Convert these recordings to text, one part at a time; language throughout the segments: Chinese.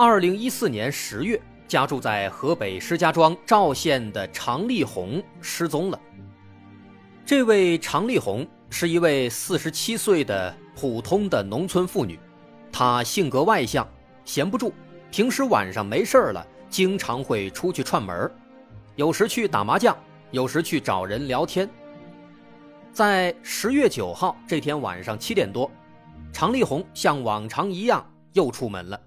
二零一四年十月，家住在河北石家庄赵县的常丽红失踪了。这位常丽红是一位四十七岁的普通的农村妇女，她性格外向，闲不住，平时晚上没事了，经常会出去串门有时去打麻将。有时去找人聊天。在十月九号这天晚上七点多，常丽红像往常一样又出门了，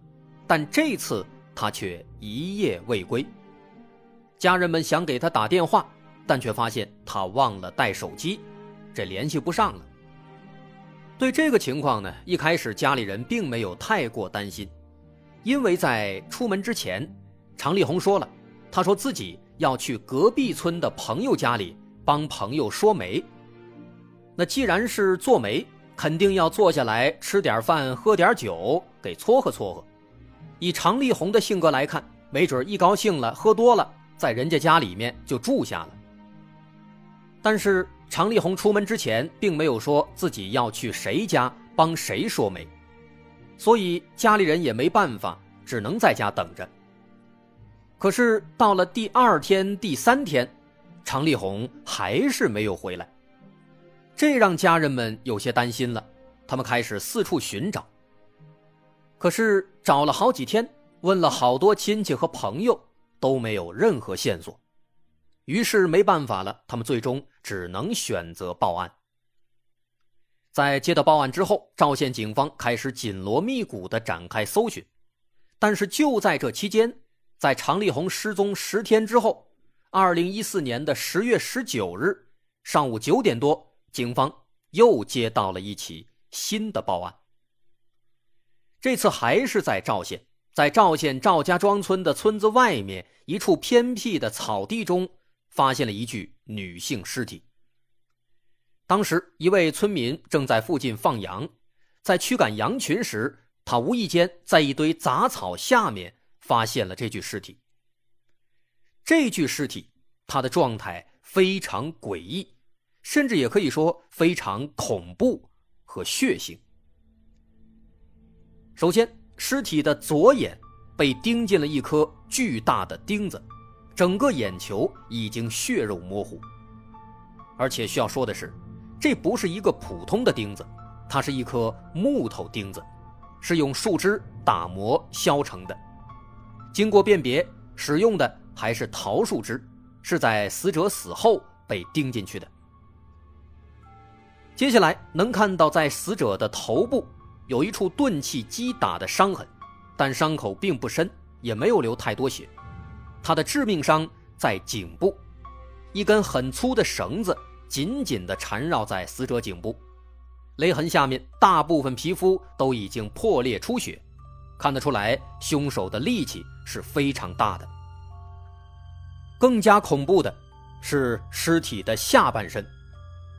但这次他却一夜未归。家人们想给他打电话，但却发现他忘了带手机，这联系不上了。对这个情况呢，一开始家里人并没有太过担心，因为在出门之前，常丽红说了，她说自己。要去隔壁村的朋友家里帮朋友说媒。那既然是做媒，肯定要坐下来吃点饭、喝点酒，给撮合撮合。以常丽红的性格来看，没准一高兴了，喝多了，在人家家里面就住下了。但是常丽红出门之前，并没有说自己要去谁家帮谁说媒，所以家里人也没办法，只能在家等着。可是到了第二天、第三天，常丽红还是没有回来，这让家人们有些担心了。他们开始四处寻找。可是找了好几天，问了好多亲戚和朋友，都没有任何线索。于是没办法了，他们最终只能选择报案。在接到报案之后，赵县警方开始紧锣密鼓地展开搜寻。但是就在这期间，在常丽红失踪十天之后，二零一四年的十月十九日上午九点多，警方又接到了一起新的报案。这次还是在赵县，在赵县赵家庄村的村子外面一处偏僻的草地中，发现了一具女性尸体。当时，一位村民正在附近放羊，在驱赶羊群时，他无意间在一堆杂草下面。发现了这具尸体。这具尸体，它的状态非常诡异，甚至也可以说非常恐怖和血腥。首先，尸体的左眼被钉进了一颗巨大的钉子，整个眼球已经血肉模糊。而且需要说的是，这不是一个普通的钉子，它是一颗木头钉子，是用树枝打磨削成的。经过辨别，使用的还是桃树枝，是在死者死后被钉进去的。接下来能看到，在死者的头部有一处钝器击打的伤痕，但伤口并不深，也没有流太多血。他的致命伤在颈部，一根很粗的绳子紧紧地缠绕在死者颈部，勒痕下面大部分皮肤都已经破裂出血。看得出来，凶手的力气是非常大的。更加恐怖的是尸体的下半身，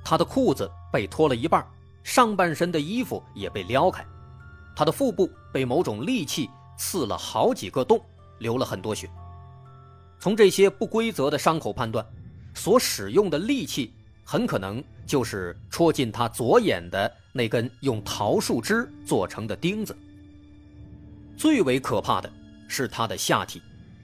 他的裤子被脱了一半，上半身的衣服也被撩开，他的腹部被某种利器刺了好几个洞，流了很多血。从这些不规则的伤口判断，所使用的利器很可能就是戳进他左眼的那根用桃树枝做成的钉子。最为可怕的是他的下体，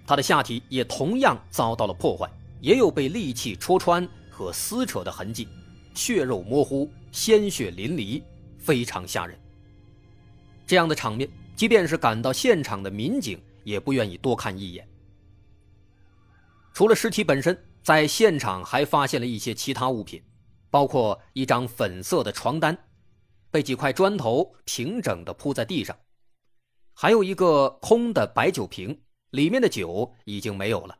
他的下体也同样遭到了破坏，也有被利器戳穿和撕扯的痕迹，血肉模糊，鲜血淋漓，非常吓人。这样的场面，即便是赶到现场的民警也不愿意多看一眼。除了尸体本身，在现场还发现了一些其他物品，包括一张粉色的床单，被几块砖头平整地铺在地上。还有一个空的白酒瓶，里面的酒已经没有了，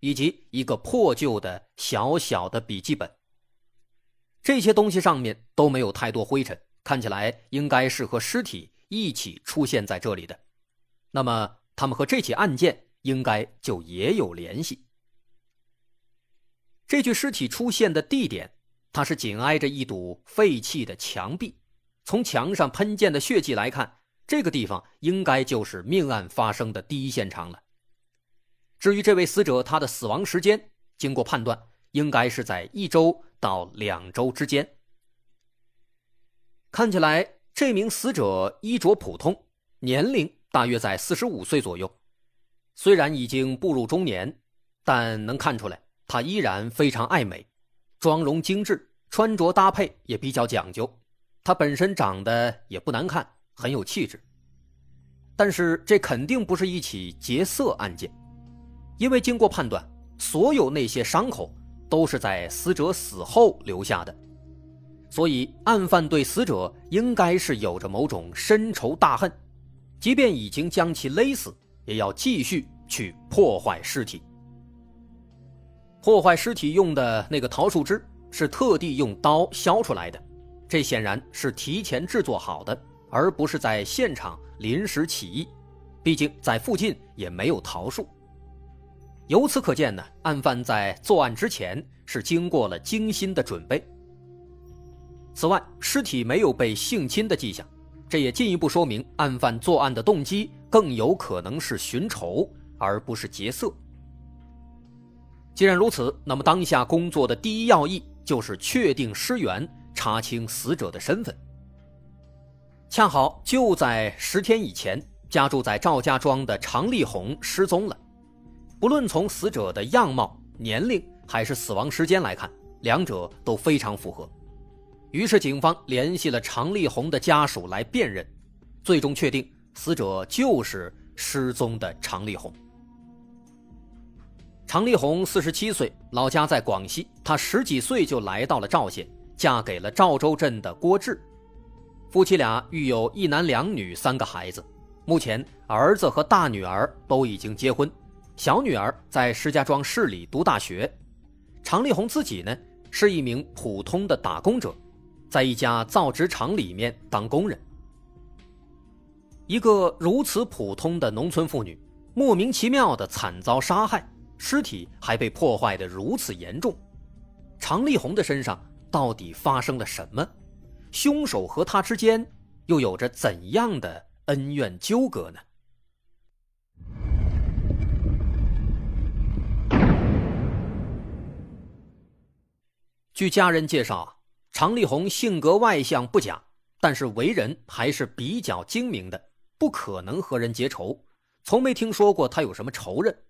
以及一个破旧的小小的笔记本。这些东西上面都没有太多灰尘，看起来应该是和尸体一起出现在这里的。那么，他们和这起案件应该就也有联系。这具尸体出现的地点，它是紧挨着一堵废弃的墙壁，从墙上喷溅的血迹来看，这个地方应该就是命案发生的第一现场了。至于这位死者，他的死亡时间，经过判断，应该是在一周到两周之间。看起来，这名死者衣着普通，年龄大约在四十五岁左右。虽然已经步入中年，但能看出来他依然非常爱美，妆容精致，穿着搭配也比较讲究。他本身长得也不难看，很有气质。但是这肯定不是一起劫色案件，因为经过判断，所有那些伤口都是在死者死后留下的。所以，案犯对死者应该是有着某种深仇大恨，即便已经将其勒死，也要继续去破坏尸体。破坏尸体用的那个桃树枝是特地用刀削出来的，这显然是提前制作好的，而不是在现场临时起意。毕竟在附近也没有桃树。由此可见呢，案犯在作案之前是经过了精心的准备。此外，尸体没有被性侵的迹象，这也进一步说明案犯作案的动机更有可能是寻仇，而不是劫色。既然如此，那么当下工作的第一要义就是确定尸源，查清死者的身份。恰好就在十天以前，家住在赵家庄的常丽红失踪了。不论从死者的样貌、年龄还是死亡时间来看，两者都非常符合。于是，警方联系了常丽红的家属来辨认，最终确定死者就是失踪的常丽红。常丽红四十七岁，老家在广西。她十几岁就来到了赵县，嫁给了赵州镇的郭志。夫妻俩育有一男两女三个孩子，目前儿子和大女儿都已经结婚，小女儿在石家庄市里读大学。常丽红自己呢，是一名普通的打工者。在一家造纸厂里面当工人，一个如此普通的农村妇女，莫名其妙的惨遭杀害，尸体还被破坏的如此严重。常丽红的身上到底发生了什么？凶手和她之间又有着怎样的恩怨纠葛呢？据家人介绍。常丽红性格外向不假，但是为人还是比较精明的，不可能和人结仇，从没听说过他有什么仇人。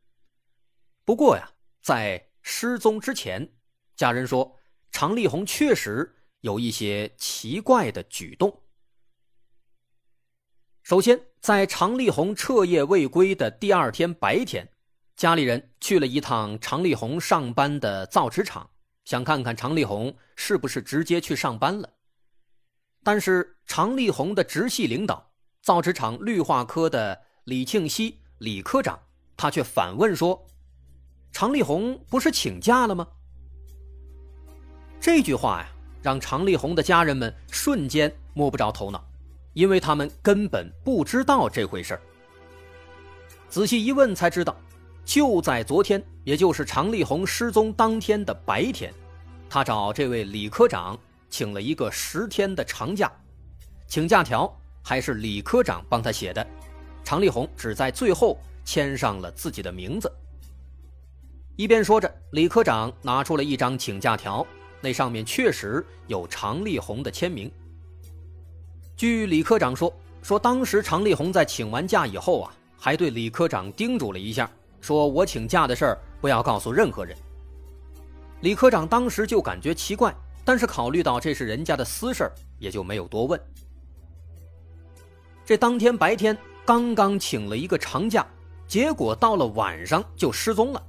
不过呀，在失踪之前，家人说常丽红确实有一些奇怪的举动。首先，在常丽红彻夜未归的第二天白天，家里人去了一趟常丽红上班的造纸厂。想看看常丽红是不是直接去上班了，但是常丽红的直系领导造纸厂绿化科的李庆熙李科长，他却反问说：“常丽红不是请假了吗？”这句话呀，让常丽红的家人们瞬间摸不着头脑，因为他们根本不知道这回事仔细一问才知道。就在昨天，也就是常丽红失踪当天的白天，他找这位李科长请了一个十天的长假，请假条还是李科长帮他写的，常丽红只在最后签上了自己的名字。一边说着，李科长拿出了一张请假条，那上面确实有常丽红的签名。据李科长说，说当时常丽红在请完假以后啊，还对李科长叮嘱了一下。说我请假的事儿不要告诉任何人。李科长当时就感觉奇怪，但是考虑到这是人家的私事儿，也就没有多问。这当天白天刚刚请了一个长假，结果到了晚上就失踪了。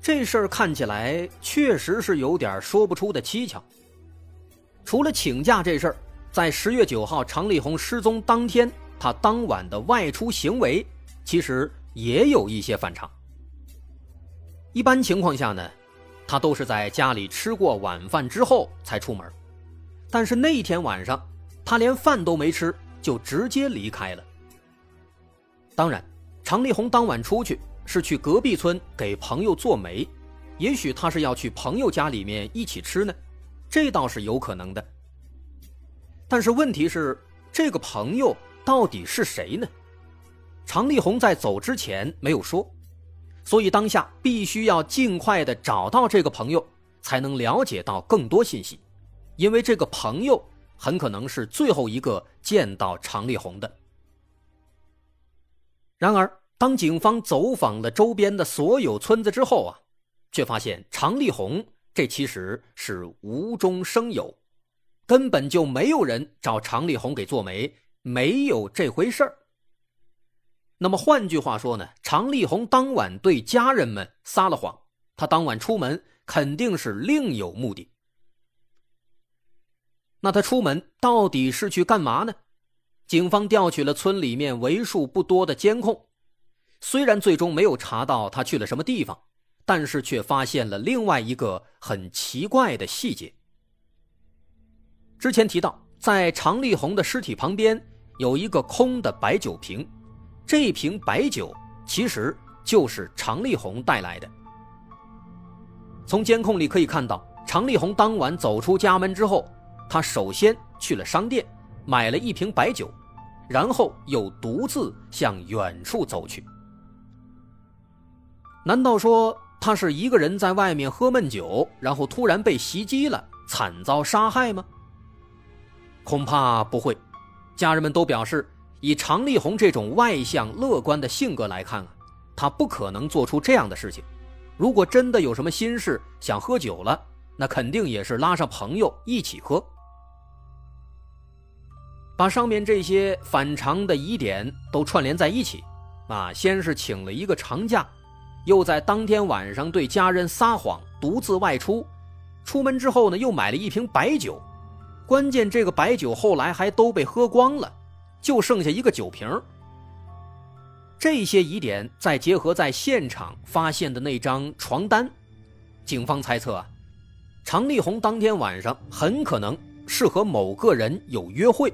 这事儿看起来确实是有点说不出的蹊跷。除了请假这事儿，在十月九号常丽红失踪当天，他当晚的外出行为其实。也有一些反常。一般情况下呢，他都是在家里吃过晚饭之后才出门，但是那一天晚上，他连饭都没吃就直接离开了。当然，常丽红当晚出去是去隔壁村给朋友做媒，也许他是要去朋友家里面一起吃呢，这倒是有可能的。但是问题是，这个朋友到底是谁呢？常丽红在走之前没有说，所以当下必须要尽快的找到这个朋友，才能了解到更多信息，因为这个朋友很可能是最后一个见到常丽红的。然而，当警方走访了周边的所有村子之后啊，却发现常丽红这其实是无中生有，根本就没有人找常丽红给做媒，没有这回事儿。那么换句话说呢，常立红当晚对家人们撒了谎，他当晚出门肯定是另有目的。那他出门到底是去干嘛呢？警方调取了村里面为数不多的监控，虽然最终没有查到他去了什么地方，但是却发现了另外一个很奇怪的细节。之前提到，在常立红的尸体旁边有一个空的白酒瓶。这瓶白酒其实就是常丽红带来的。从监控里可以看到，常丽红当晚走出家门之后，她首先去了商店，买了一瓶白酒，然后又独自向远处走去。难道说她是一个人在外面喝闷酒，然后突然被袭击了，惨遭杀害吗？恐怕不会。家人们都表示。以常丽红这种外向乐观的性格来看啊，她不可能做出这样的事情。如果真的有什么心事想喝酒了，那肯定也是拉上朋友一起喝。把上面这些反常的疑点都串联在一起，啊，先是请了一个长假，又在当天晚上对家人撒谎，独自外出，出门之后呢，又买了一瓶白酒，关键这个白酒后来还都被喝光了。就剩下一个酒瓶这些疑点再结合在现场发现的那张床单，警方猜测啊，常丽红当天晚上很可能是和某个人有约会，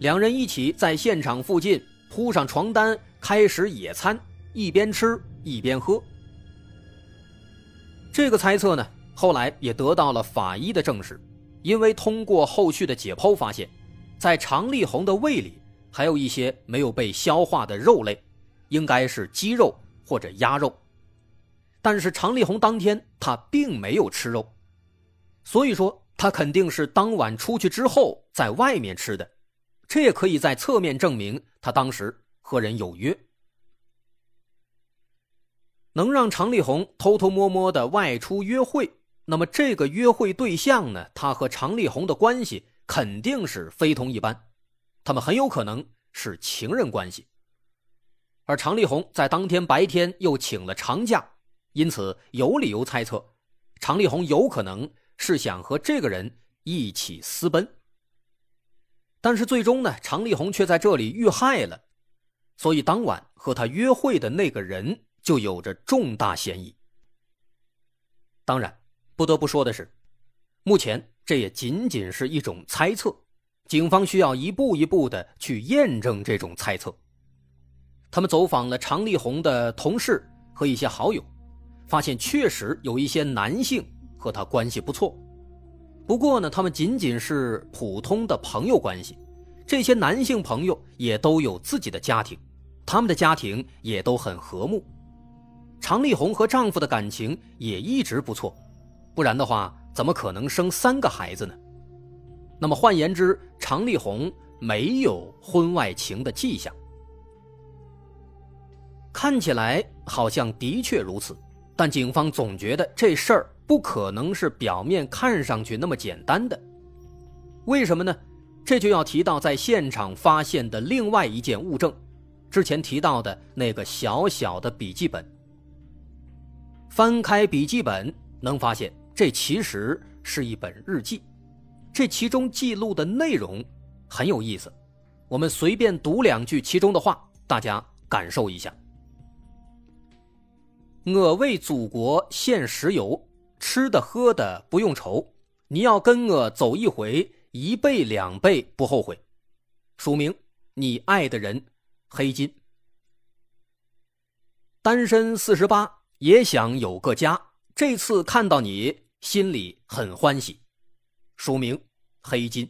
两人一起在现场附近铺上床单开始野餐，一边吃一边喝。这个猜测呢，后来也得到了法医的证实，因为通过后续的解剖发现，在常丽红的胃里。还有一些没有被消化的肉类，应该是鸡肉或者鸭肉，但是常丽红当天他并没有吃肉，所以说他肯定是当晚出去之后在外面吃的，这也可以在侧面证明他当时和人有约。能让常丽红偷偷摸摸的外出约会，那么这个约会对象呢，他和常丽红的关系肯定是非同一般。他们很有可能是情人关系，而常丽红在当天白天又请了长假，因此有理由猜测，常丽红有可能是想和这个人一起私奔。但是最终呢，常丽红却在这里遇害了，所以当晚和他约会的那个人就有着重大嫌疑。当然，不得不说的是，目前这也仅仅是一种猜测。警方需要一步一步的去验证这种猜测。他们走访了常丽红的同事和一些好友，发现确实有一些男性和他关系不错。不过呢，他们仅仅是普通的朋友关系。这些男性朋友也都有自己的家庭，他们的家庭也都很和睦。常丽红和丈夫的感情也一直不错，不然的话，怎么可能生三个孩子呢？那么换言之，常丽红没有婚外情的迹象，看起来好像的确如此，但警方总觉得这事儿不可能是表面看上去那么简单的。为什么呢？这就要提到在现场发现的另外一件物证，之前提到的那个小小的笔记本。翻开笔记本，能发现这其实是一本日记。这其中记录的内容很有意思，我们随便读两句其中的话，大家感受一下。我为祖国献石油，吃的喝的不用愁，你要跟我走一回，一倍两倍不后悔。署名：你爱的人，黑金。单身四十八，也想有个家。这次看到你，心里很欢喜。署名：黑金。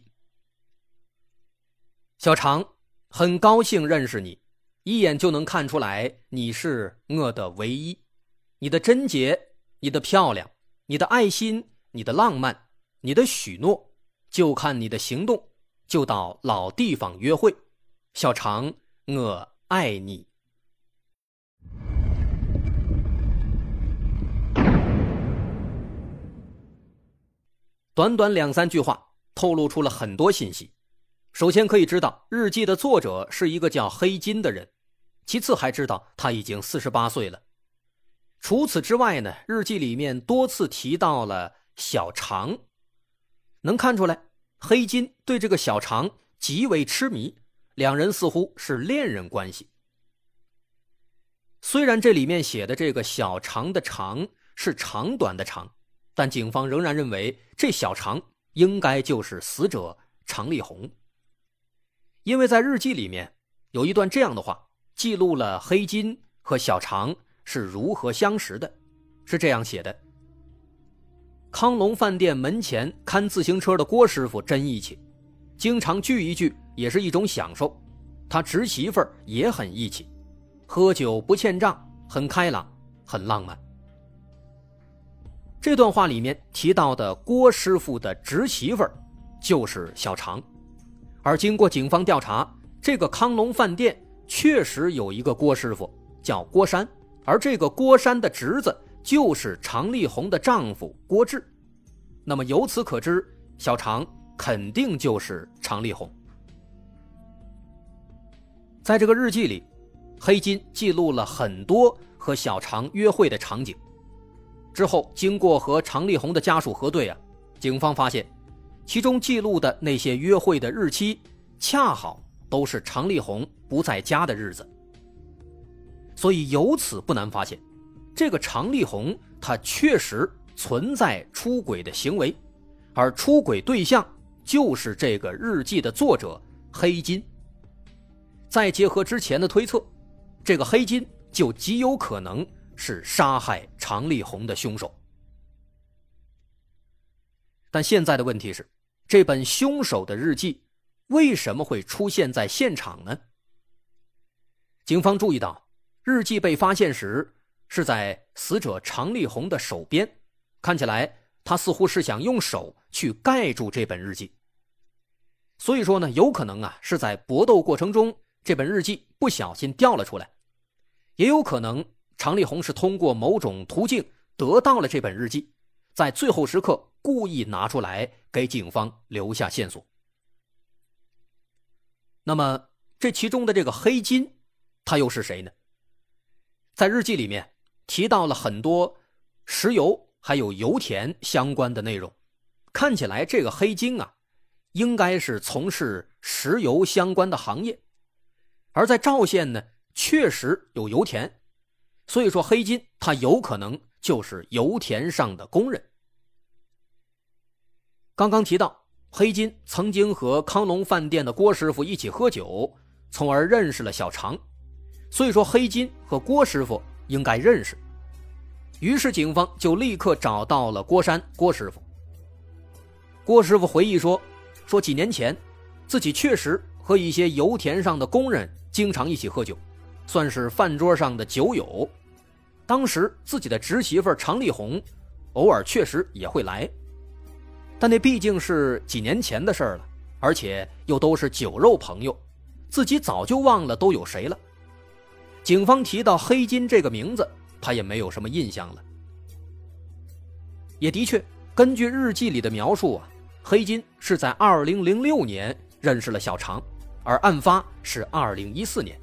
小常，很高兴认识你，一眼就能看出来你是我的唯一。你的贞洁，你的漂亮，你的爱心，你的浪漫，你的许诺，就看你的行动。就到老地方约会，小常，我爱你。短短两三句话，透露出了很多信息。首先可以知道，日记的作者是一个叫黑金的人；其次还知道他已经四十八岁了。除此之外呢，日记里面多次提到了小常，能看出来黑金对这个小常极为痴迷，两人似乎是恋人关系。虽然这里面写的这个小常的长是长短的长。但警方仍然认为，这小常应该就是死者常丽红，因为在日记里面有一段这样的话，记录了黑金和小常是如何相识的，是这样写的：康龙饭店门前看自行车的郭师傅真义气，经常聚一聚也是一种享受，他侄媳妇儿也很义气，喝酒不欠账，很开朗，很浪漫。这段话里面提到的郭师傅的侄媳妇儿就是小常，而经过警方调查，这个康龙饭店确实有一个郭师傅叫郭山，而这个郭山的侄子就是常丽红的丈夫郭志。那么由此可知，小常肯定就是常丽红。在这个日记里，黑金记录了很多和小常约会的场景。之后，经过和常丽红的家属核对啊，警方发现，其中记录的那些约会的日期，恰好都是常丽红不在家的日子。所以由此不难发现，这个常丽红她确实存在出轨的行为，而出轨对象就是这个日记的作者黑金。再结合之前的推测，这个黑金就极有可能。是杀害常立红的凶手，但现在的问题是，这本凶手的日记为什么会出现在现场呢？警方注意到，日记被发现时是在死者常立红的手边，看起来他似乎是想用手去盖住这本日记。所以说呢，有可能啊是在搏斗过程中，这本日记不小心掉了出来，也有可能。常丽红是通过某种途径得到了这本日记，在最后时刻故意拿出来给警方留下线索。那么这其中的这个黑金，他又是谁呢？在日记里面提到了很多石油还有油田相关的内容，看起来这个黑金啊，应该是从事石油相关的行业，而在赵县呢，确实有油田。所以说，黑金他有可能就是油田上的工人。刚刚提到，黑金曾经和康龙饭店的郭师傅一起喝酒，从而认识了小常。所以说，黑金和郭师傅应该认识。于是，警方就立刻找到了郭山郭师傅。郭师傅回忆说：“说几年前，自己确实和一些油田上的工人经常一起喝酒，算是饭桌上的酒友。”当时自己的侄媳妇常丽红，偶尔确实也会来，但那毕竟是几年前的事儿了，而且又都是酒肉朋友，自己早就忘了都有谁了。警方提到黑金这个名字，他也没有什么印象了。也的确，根据日记里的描述啊，黑金是在二零零六年认识了小常，而案发是二零一四年，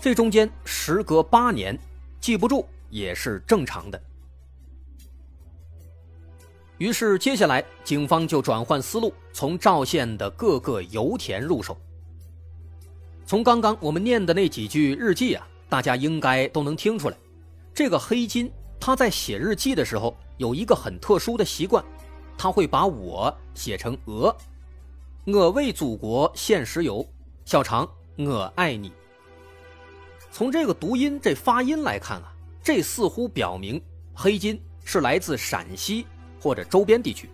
这中间时隔八年，记不住。也是正常的。于是，接下来警方就转换思路，从赵县的各个油田入手。从刚刚我们念的那几句日记啊，大家应该都能听出来，这个黑金他在写日记的时候有一个很特殊的习惯，他会把我写成鹅，我为祖国献石油，小常我爱你。从这个读音、这发音来看啊，这似乎表明黑金是来自陕西或者周边地区。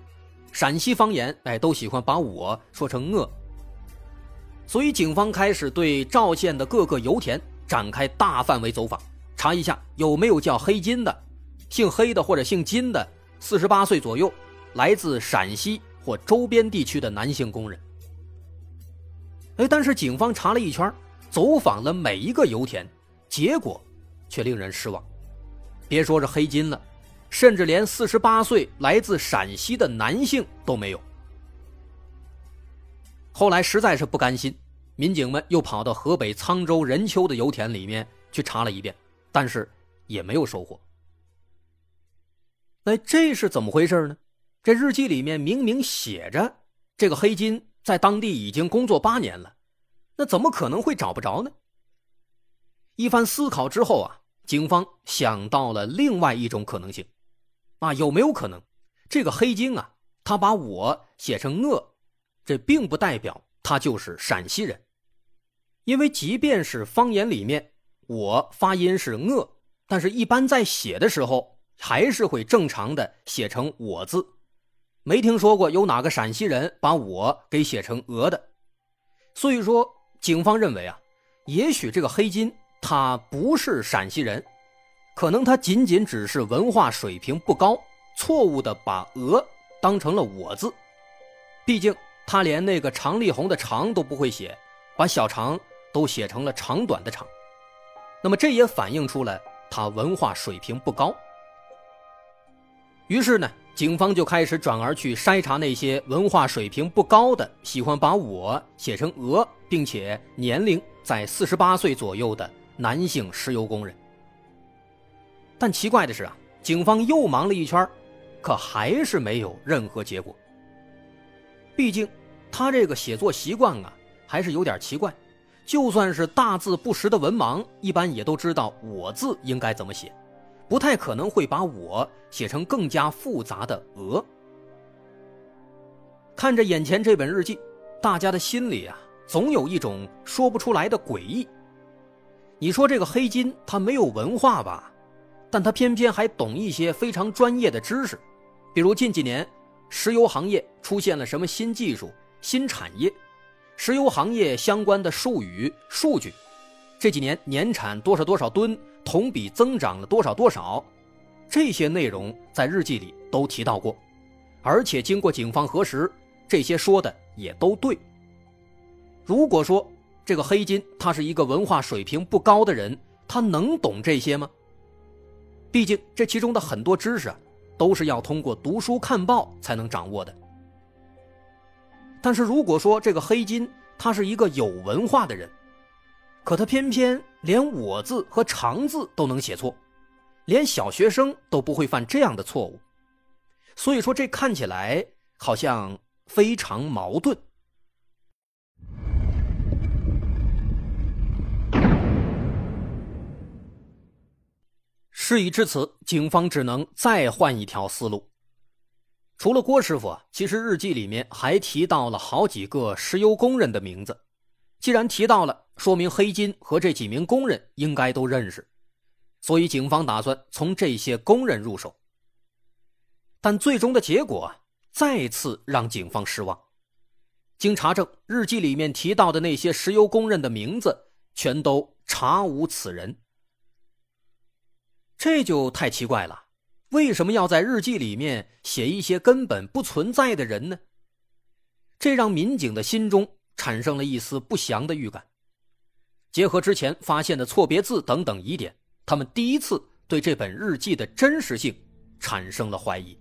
陕西方言，哎，都喜欢把我说成“我”。所以，警方开始对赵县的各个油田展开大范围走访，查一下有没有叫黑金的、姓黑的或者姓金的，四十八岁左右，来自陕西或周边地区的男性工人。哎，但是警方查了一圈。走访了每一个油田，结果却令人失望。别说是黑金了，甚至连四十八岁来自陕西的男性都没有。后来实在是不甘心，民警们又跑到河北沧州任丘的油田里面去查了一遍，但是也没有收获。那这是怎么回事呢？这日记里面明明写着，这个黑金在当地已经工作八年了。那怎么可能会找不着呢？一番思考之后啊，警方想到了另外一种可能性，啊，有没有可能，这个黑金啊，他把我写成恶，这并不代表他就是陕西人，因为即便是方言里面我发音是恶，但是一般在写的时候还是会正常的写成我字，没听说过有哪个陕西人把我给写成鹅的，所以说。警方认为啊，也许这个黑金他不是陕西人，可能他仅仅只是文化水平不高，错误的把“鹅”当成了“我”字。毕竟他连那个常立红的“长”都不会写，把小长都写成了长短的“长”。那么这也反映出了他文化水平不高。于是呢。警方就开始转而去筛查那些文化水平不高的、喜欢把我写成鹅，并且年龄在四十八岁左右的男性石油工人。但奇怪的是啊，警方又忙了一圈，可还是没有任何结果。毕竟，他这个写作习惯啊，还是有点奇怪。就算是大字不识的文盲，一般也都知道我字应该怎么写。不太可能会把我写成更加复杂的“鹅”。看着眼前这本日记，大家的心里啊，总有一种说不出来的诡异。你说这个黑金他没有文化吧，但他偏偏还懂一些非常专业的知识，比如近几年石油行业出现了什么新技术、新产业，石油行业相关的术语、数据，这几年年产多少多少吨。同比增长了多少多少？这些内容在日记里都提到过，而且经过警方核实，这些说的也都对。如果说这个黑金他是一个文化水平不高的人，他能懂这些吗？毕竟这其中的很多知识啊，都是要通过读书看报才能掌握的。但是如果说这个黑金他是一个有文化的人，可他偏偏连我字和长字都能写错，连小学生都不会犯这样的错误，所以说这看起来好像非常矛盾。事已至此，警方只能再换一条思路。除了郭师傅，其实日记里面还提到了好几个石油工人的名字。既然提到了，说明黑金和这几名工人应该都认识，所以警方打算从这些工人入手。但最终的结果再次让警方失望。经查证，日记里面提到的那些石油工人的名字全都查无此人，这就太奇怪了。为什么要在日记里面写一些根本不存在的人呢？这让民警的心中。产生了一丝不祥的预感。结合之前发现的错别字等等疑点，他们第一次对这本日记的真实性产生了怀疑。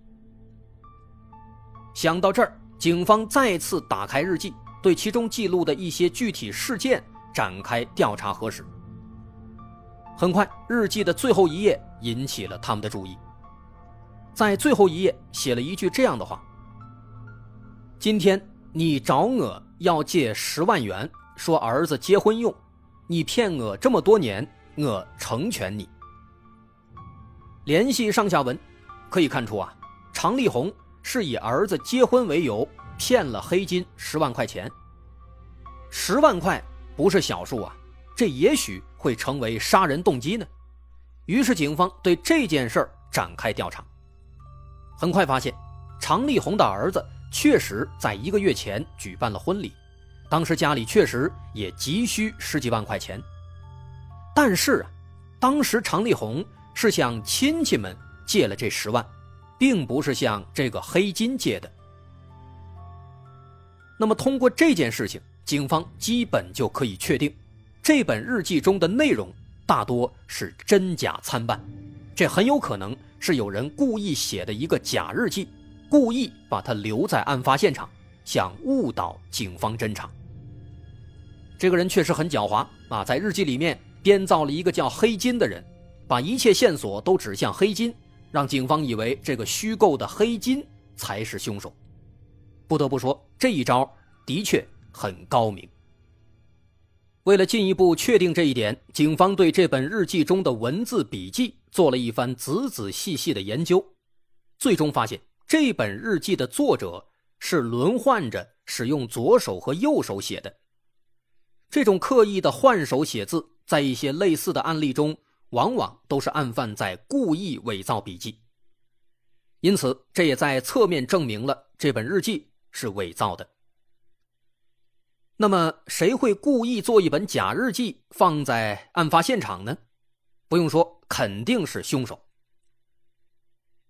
想到这儿，警方再次打开日记，对其中记录的一些具体事件展开调查核实。很快，日记的最后一页引起了他们的注意。在最后一页写了一句这样的话：“今天你找我。”要借十万元，说儿子结婚用，你骗我这么多年，我成全你。联系上下文，可以看出啊，常丽红是以儿子结婚为由骗了黑金十万块钱。十万块不是小数啊，这也许会成为杀人动机呢？于是警方对这件事展开调查。很快发现，常立红的儿子确实在一个月前举办了婚礼，当时家里确实也急需十几万块钱。但是啊，当时常丽红是向亲戚们借了这十万，并不是向这个黑金借的。那么通过这件事情，警方基本就可以确定，这本日记中的内容大多是真假参半，这很有可能是有人故意写的一个假日记，故意把它留在案发现场，想误导警方侦查。这个人确实很狡猾啊，在日记里面编造了一个叫黑金的人，把一切线索都指向黑金，让警方以为这个虚构的黑金才是凶手。不得不说，这一招的确很高明。为了进一步确定这一点，警方对这本日记中的文字笔记做了一番仔仔细细的研究，最终发现这本日记的作者是轮换着使用左手和右手写的。这种刻意的换手写字，在一些类似的案例中，往往都是案犯在故意伪造笔记。因此，这也在侧面证明了这本日记。是伪造的。那么，谁会故意做一本假日记放在案发现场呢？不用说，肯定是凶手。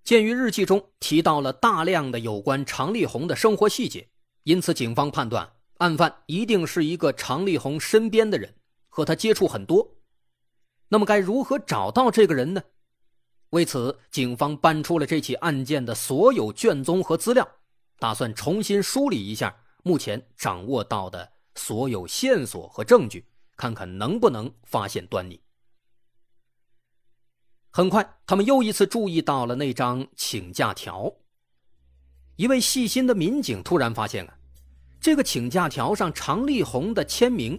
鉴于日记中提到了大量的有关常丽红的生活细节，因此警方判断案犯一定是一个常丽红身边的人，和他接触很多。那么，该如何找到这个人呢？为此，警方搬出了这起案件的所有卷宗和资料。打算重新梳理一下目前掌握到的所有线索和证据，看看能不能发现端倪。很快，他们又一次注意到了那张请假条。一位细心的民警突然发现啊，这个请假条上常立红的签名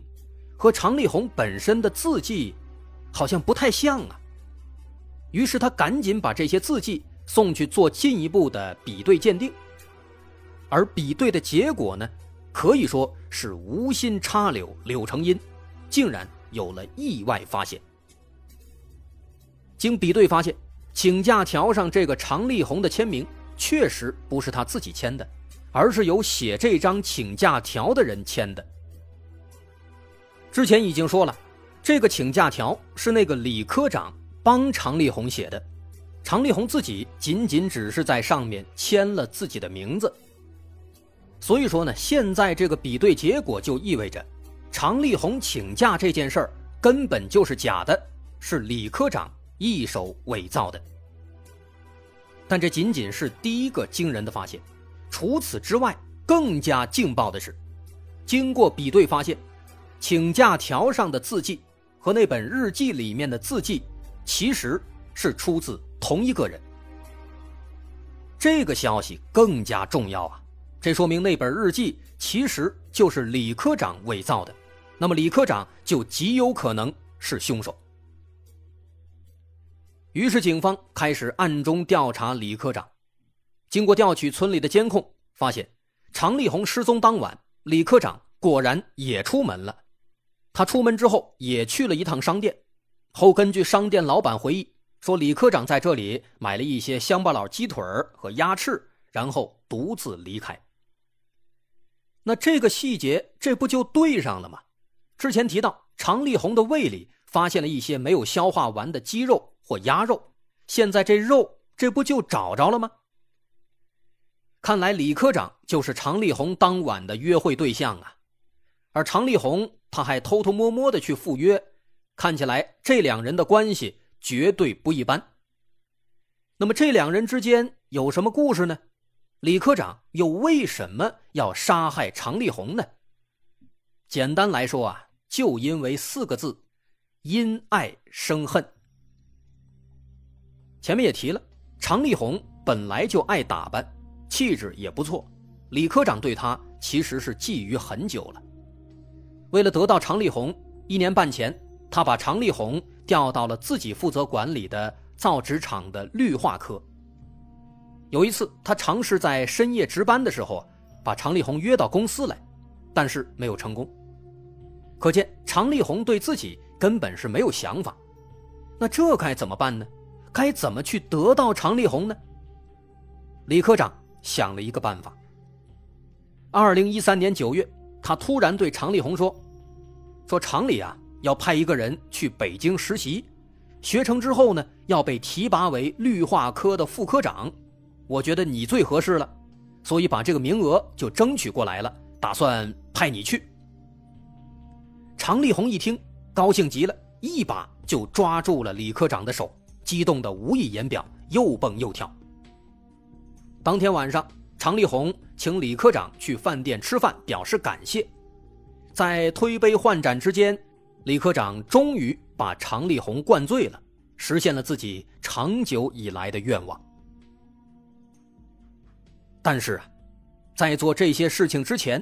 和常立红本身的字迹好像不太像啊。于是他赶紧把这些字迹送去做进一步的比对鉴定。而比对的结果呢，可以说是无心插柳柳成荫，竟然有了意外发现。经比对发现，请假条上这个常丽红的签名确实不是他自己签的，而是由写这张请假条的人签的。之前已经说了，这个请假条是那个李科长帮常丽红写的，常丽红自己仅仅只是在上面签了自己的名字。所以说呢，现在这个比对结果就意味着，常立红请假这件事儿根本就是假的，是李科长一手伪造的。但这仅仅是第一个惊人的发现，除此之外，更加劲爆的是，经过比对发现，请假条上的字迹和那本日记里面的字迹其实是出自同一个人。这个消息更加重要啊！这说明那本日记其实就是李科长伪造的，那么李科长就极有可能是凶手。于是警方开始暗中调查李科长。经过调取村里的监控，发现常丽红失踪当晚，李科长果然也出门了。他出门之后也去了一趟商店，后根据商店老板回忆说，李科长在这里买了一些乡巴佬鸡腿和鸭翅，然后独自离开。那这个细节，这不就对上了吗？之前提到常立红的胃里发现了一些没有消化完的鸡肉或鸭肉，现在这肉这不就找着了吗？看来李科长就是常立红当晚的约会对象啊，而常立红他还偷偷摸摸的去赴约，看起来这两人的关系绝对不一般。那么这两人之间有什么故事呢？李科长又为什么要杀害常丽红呢？简单来说啊，就因为四个字：因爱生恨。前面也提了，常丽红本来就爱打扮，气质也不错。李科长对她其实是觊觎很久了。为了得到常丽红，一年半前，他把常丽红调到了自己负责管理的造纸厂的绿化科。有一次，他尝试在深夜值班的时候，把常丽红约到公司来，但是没有成功。可见常丽红对自己根本是没有想法。那这该怎么办呢？该怎么去得到常丽红呢？李科长想了一个办法。二零一三年九月，他突然对常丽红说：“说厂里啊要派一个人去北京实习，学成之后呢要被提拔为绿化科的副科长。我觉得你最合适了，所以把这个名额就争取过来了，打算派你去。”常丽红一听，高兴极了，一把就抓住了李科长的手，激动的无以言表，又蹦又跳。当天晚上，常丽红请李科长去饭店吃饭，表示感谢。在推杯换盏之间，李科长终于把常丽红灌醉了，实现了自己长久以来的愿望。但是啊，在做这些事情之前，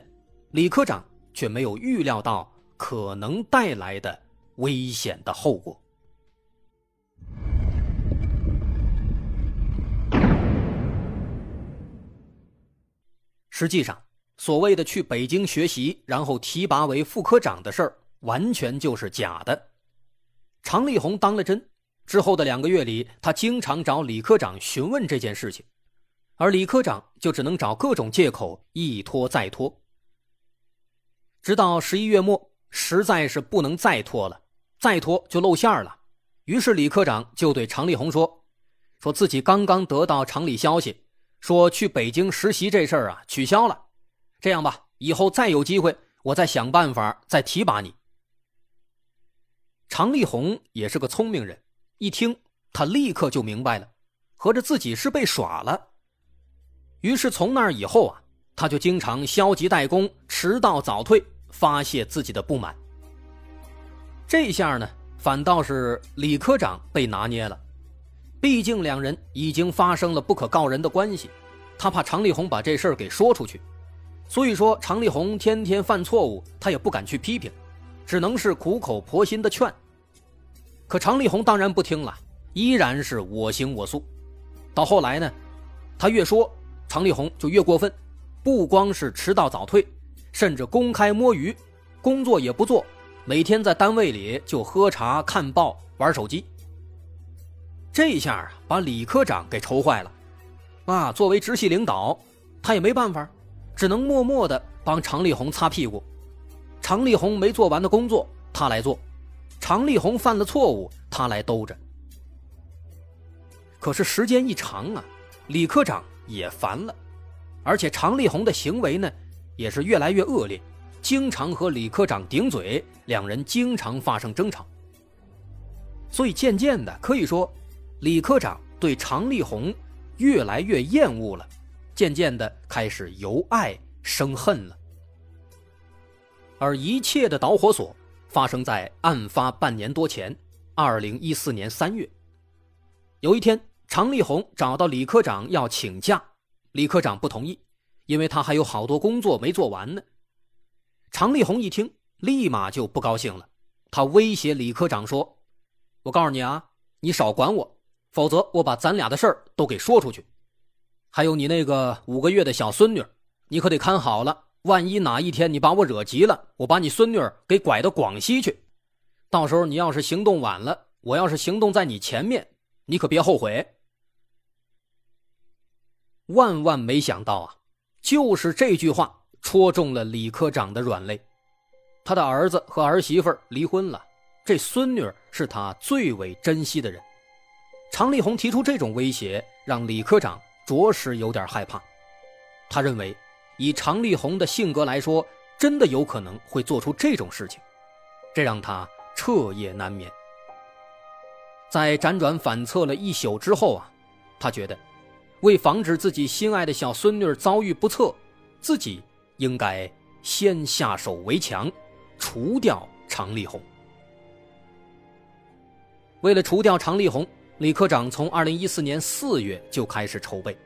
李科长却没有预料到可能带来的危险的后果。实际上，所谓的去北京学习，然后提拔为副科长的事儿，完全就是假的。常丽红当了真之后的两个月里，他经常找李科长询问这件事情，而李科长就只能找各种借口一拖再拖。直到十一月末，实在是不能再拖了，再拖就露馅了。于是李科长就对常丽红说：“说自己刚刚得到厂里消息。”说去北京实习这事儿啊取消了，这样吧，以后再有机会，我再想办法再提拔你。常丽红也是个聪明人，一听他立刻就明白了，合着自己是被耍了。于是从那以后啊，他就经常消极怠工、迟到早退，发泄自己的不满。这下呢，反倒是李科长被拿捏了。毕竟两人已经发生了不可告人的关系，他怕常丽红把这事儿给说出去，所以说常丽红天天犯错误，他也不敢去批评，只能是苦口婆心的劝。可常丽红当然不听了，依然是我行我素。到后来呢，他越说常丽红就越过分，不光是迟到早退，甚至公开摸鱼，工作也不做，每天在单位里就喝茶、看报、玩手机。这下，把李科长给愁坏了，啊，作为直系领导，他也没办法，只能默默的帮常丽红擦屁股。常丽红没做完的工作，他来做；常丽红犯了错误，他来兜着。可是时间一长啊，李科长也烦了，而且常立红的行为呢，也是越来越恶劣，经常和李科长顶嘴，两人经常发生争吵。所以渐渐的，可以说。李科长对常立红越来越厌恶了，渐渐的开始由爱生恨了。而一切的导火索发生在案发半年多前，二零一四年三月。有一天，常丽红找到李科长要请假，李科长不同意，因为他还有好多工作没做完呢。常丽红一听，立马就不高兴了，他威胁李科长说：“我告诉你啊，你少管我。”否则，我把咱俩的事儿都给说出去。还有你那个五个月的小孙女，你可得看好了。万一哪一天你把我惹急了，我把你孙女给拐到广西去，到时候你要是行动晚了，我要是行动在你前面，你可别后悔。万万没想到啊，就是这句话戳中了李科长的软肋。他的儿子和儿媳妇离婚了，这孙女是他最为珍惜的人。常丽红提出这种威胁，让李科长着实有点害怕。他认为，以常丽红的性格来说，真的有可能会做出这种事情，这让他彻夜难眠。在辗转反侧了一宿之后啊，他觉得，为防止自己心爱的小孙女遭遇不测，自己应该先下手为强，除掉常丽红。为了除掉常丽红。李科长从二零一四年四月就开始筹备，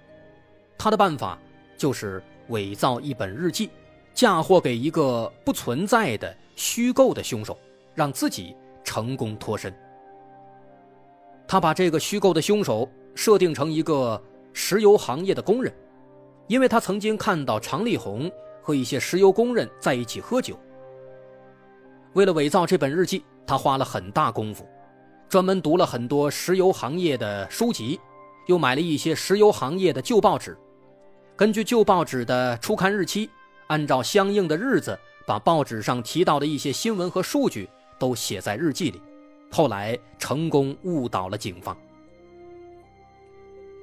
他的办法就是伪造一本日记，嫁祸给一个不存在的虚构的凶手，让自己成功脱身。他把这个虚构的凶手设定成一个石油行业的工人，因为他曾经看到常丽红和一些石油工人在一起喝酒。为了伪造这本日记，他花了很大功夫，专门读了很多石油行业的书籍，又买了一些石油行业的旧报纸，根据旧报纸的出刊日期，按照相应的日子，把报纸上提到的一些新闻和数据都写在日记里。后来成功误导了警方。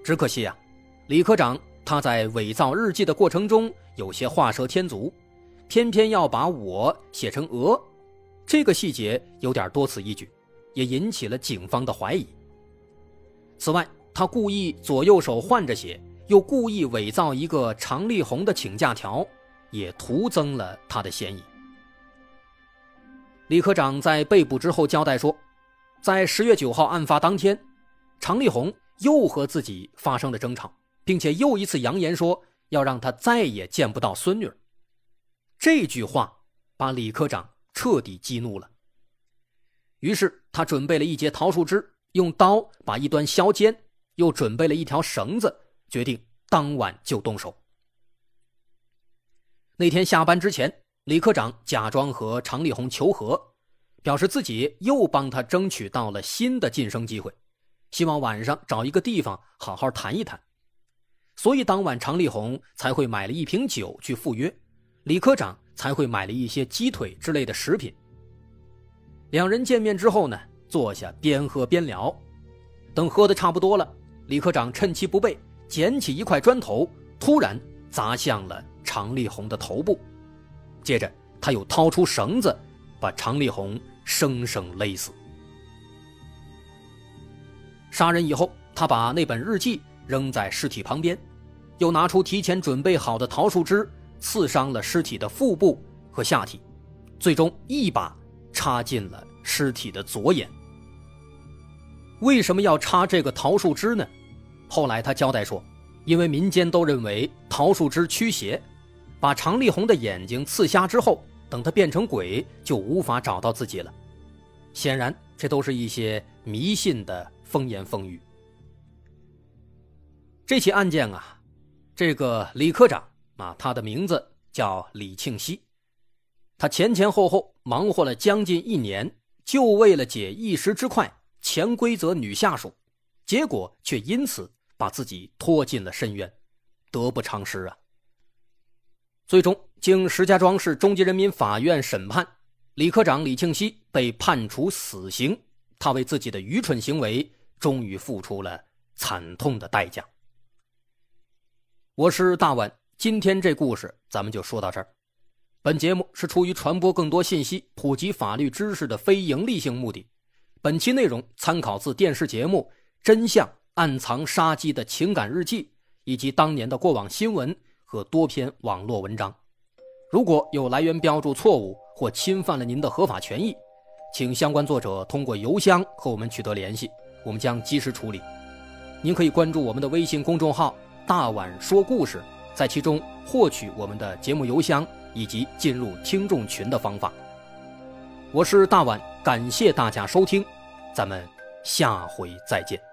只可惜啊，李科长他在伪造日记的过程中有些画蛇添足，偏偏要把我写成鹅，这个细节有点多此一举，也引起了警方的怀疑。此外，他故意左右手换着写，又故意伪造一个常丽红的请假条，也徒增了他的嫌疑。李科长在被捕之后交代说，在十月九号案发当天，常丽红。又和自己发生了争吵，并且又一次扬言说要让他再也见不到孙女。这句话把李科长彻底激怒了。于是他准备了一截桃树枝，用刀把一端削尖，又准备了一条绳子，决定当晚就动手。那天下班之前，李科长假装和常丽红求和，表示自己又帮他争取到了新的晋升机会。希望晚上找一个地方好好谈一谈，所以当晚常丽红才会买了一瓶酒去赴约，李科长才会买了一些鸡腿之类的食品。两人见面之后呢，坐下边喝边聊，等喝的差不多了，李科长趁其不备，捡起一块砖头，突然砸向了常丽红的头部，接着他又掏出绳子，把常丽红生生勒死。杀人以后，他把那本日记扔在尸体旁边，又拿出提前准备好的桃树枝，刺伤了尸体的腹部和下体，最终一把插进了尸体的左眼。为什么要插这个桃树枝呢？后来他交代说，因为民间都认为桃树枝驱邪，把常丽红的眼睛刺瞎之后，等他变成鬼就无法找到自己了。显然，这都是一些迷信的。风言风语。这起案件啊，这个李科长啊，他的名字叫李庆熙，他前前后后忙活了将近一年，就为了解一时之快，潜规则女下属，结果却因此把自己拖进了深渊，得不偿失啊！最终，经石家庄市中级人民法院审判，李科长李庆熙被判处死刑，他为自己的愚蠢行为。终于付出了惨痛的代价。我是大碗，今天这故事咱们就说到这儿。本节目是出于传播更多信息、普及法律知识的非营利性目的。本期内容参考自电视节目《真相暗藏杀机的情感日记》以及当年的过往新闻和多篇网络文章。如果有来源标注错误或侵犯了您的合法权益，请相关作者通过邮箱和我们取得联系。我们将及时处理。您可以关注我们的微信公众号“大碗说故事”，在其中获取我们的节目邮箱以及进入听众群的方法。我是大碗，感谢大家收听，咱们下回再见。